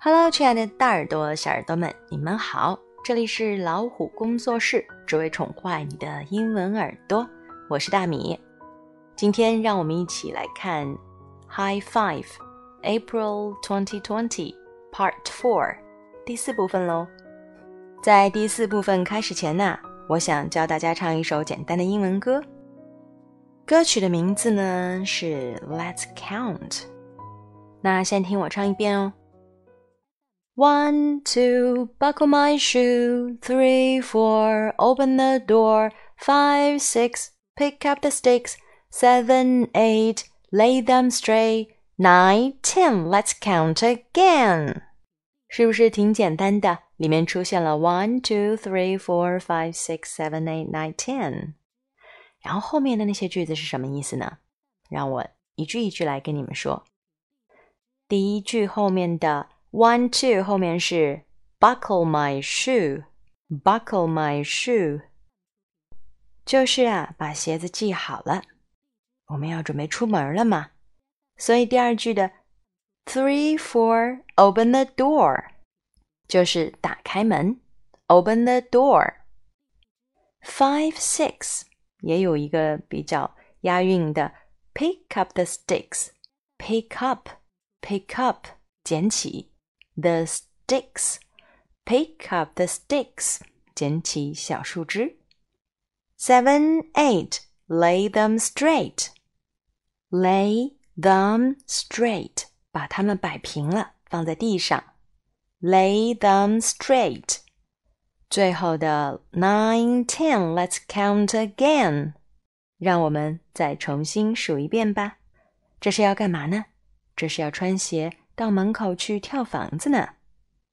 Hello，亲爱的大耳朵、小耳朵们，你们好！这里是老虎工作室，只为宠坏你的英文耳朵。我是大米。今天让我们一起来看《High Five》April 2020 Part Four 第四部分喽。在第四部分开始前呢，我想教大家唱一首简单的英文歌。歌曲的名字呢是《Let's Count》。那先听我唱一遍哦。One, two, buckle my shoe. Three, four, open the door. Five, six, pick up the sticks. Seven, eight, lay them straight. Nine, ten, let's count again. 是不是挺简单的？里面出现了 one, two, three, four, five, six, seven, eight, nine, ten。然后后面的那些句子是什么意思呢？让我一句一句来跟你们说。第一句后面的。One two 后面是 buckle my shoe，buckle my shoe，就是啊，把鞋子系好了。我们要准备出门了嘛，所以第二句的 three four open the door 就是打开门，open the door。Five six 也有一个比较押韵的 pick up the sticks，pick up pick up 捡起。 the sticks. Pick up the sticks. 捡起小树枝。Seven, eight. Lay them straight. Lay them straight. 把它们摆平了，放在地上。Lay them straight. 最后的 nine, ten. Let's count again. 让我们再重新数一遍吧。这是要干嘛呢？这是要穿鞋 到门口去跳房子呢。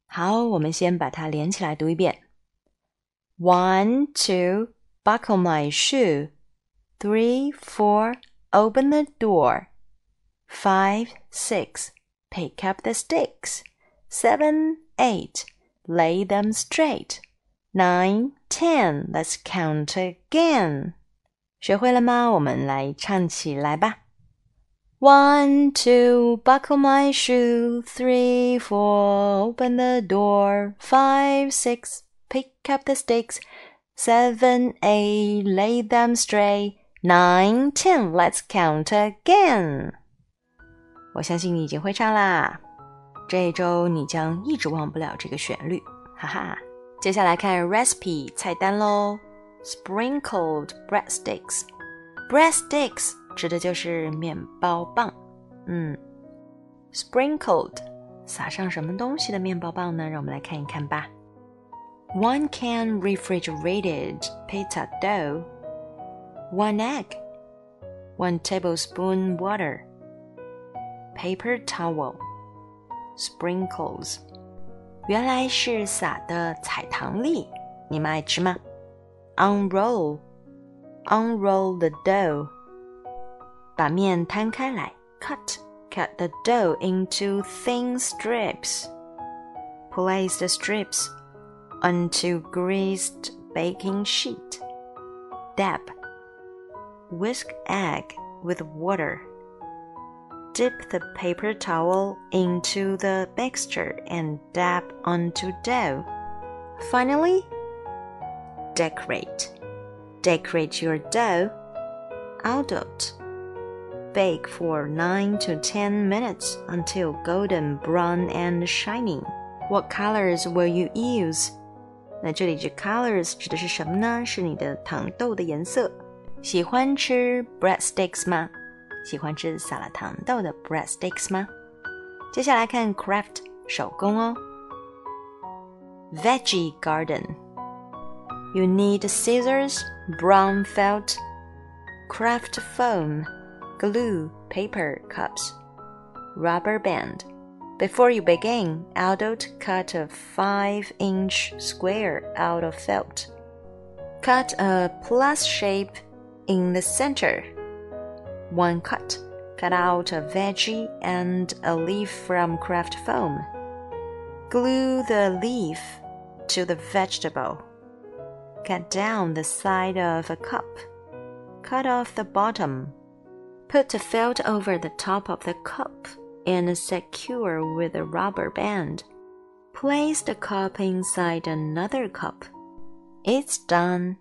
好，我们先把它连起来读一遍。One, two, buckle my shoe. Three, four, open the door. Five, six, pick up the sticks. Seven, eight, lay them straight. Nine, ten, let's count again. 学会了吗？我们来唱起来吧。one, two, buckle my shoe. Three, four, open the door. Five, six, pick up the sticks. Seven, eight, lay them straight. Nine, ten, let's count again. 我相信你已经会唱啦，这一周你将一直忘不了这个旋律，哈哈。接下来看 recipe 菜单喽，sprinkled breadsticks，breadsticks 指的就是面包棒，嗯，sprinkled，撒上什么东西的面包棒呢？让我们来看一看吧。One can refrigerated pizza dough, one egg, one tablespoon water, paper towel, sprinkles。原来是撒的彩糖粒，你们爱吃吗？Unroll, unroll the dough. 把面摊开来，cut cut the dough into thin strips. Place the strips onto greased baking sheet. Dab. Whisk egg with water. Dip the paper towel into the mixture and dab onto dough. Finally, decorate. Decorate your dough. Adult bake for 9 to 10 minutes until golden brown and shining. What colors will you use? 那这里这 colors 指的是什么呢？是你的糖豆的颜色。喜欢吃 breadsticks 吗？喜欢吃撒了糖豆的 breadsticks 吗？接下来看 craft 手工哦。Veggie garden. You need scissors, brown felt, craft foam glue, paper cups, rubber band. Before you begin, adult cut a 5 inch square out of felt. Cut a plus shape in the center. One cut. Cut out a veggie and a leaf from craft foam. Glue the leaf to the vegetable. Cut down the side of a cup. Cut off the bottom Put a felt over the top of the cup. and secure with a rubber band. Place the cup inside another cup. It's done.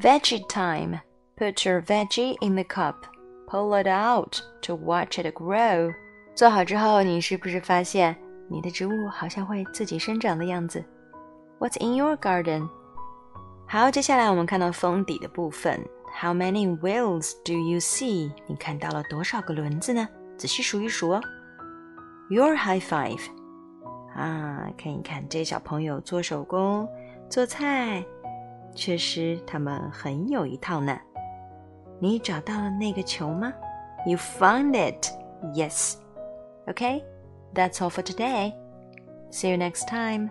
Veggie time. Put your veggie in the cup. Pull it out to watch it grow. 做好之后，你是不是发现你的植物好像会自己生长的样子？What's in your garden？好，接下来我们看到封底的部分。 How many wheels do you see？你看到了多少个轮子呢？仔细数一数哦。Your high five。啊，看一看这小朋友做手工、做菜，确实他们很有一套呢。你找到了那个球吗？You found it. Yes. Okay, that's all for today. See you next time.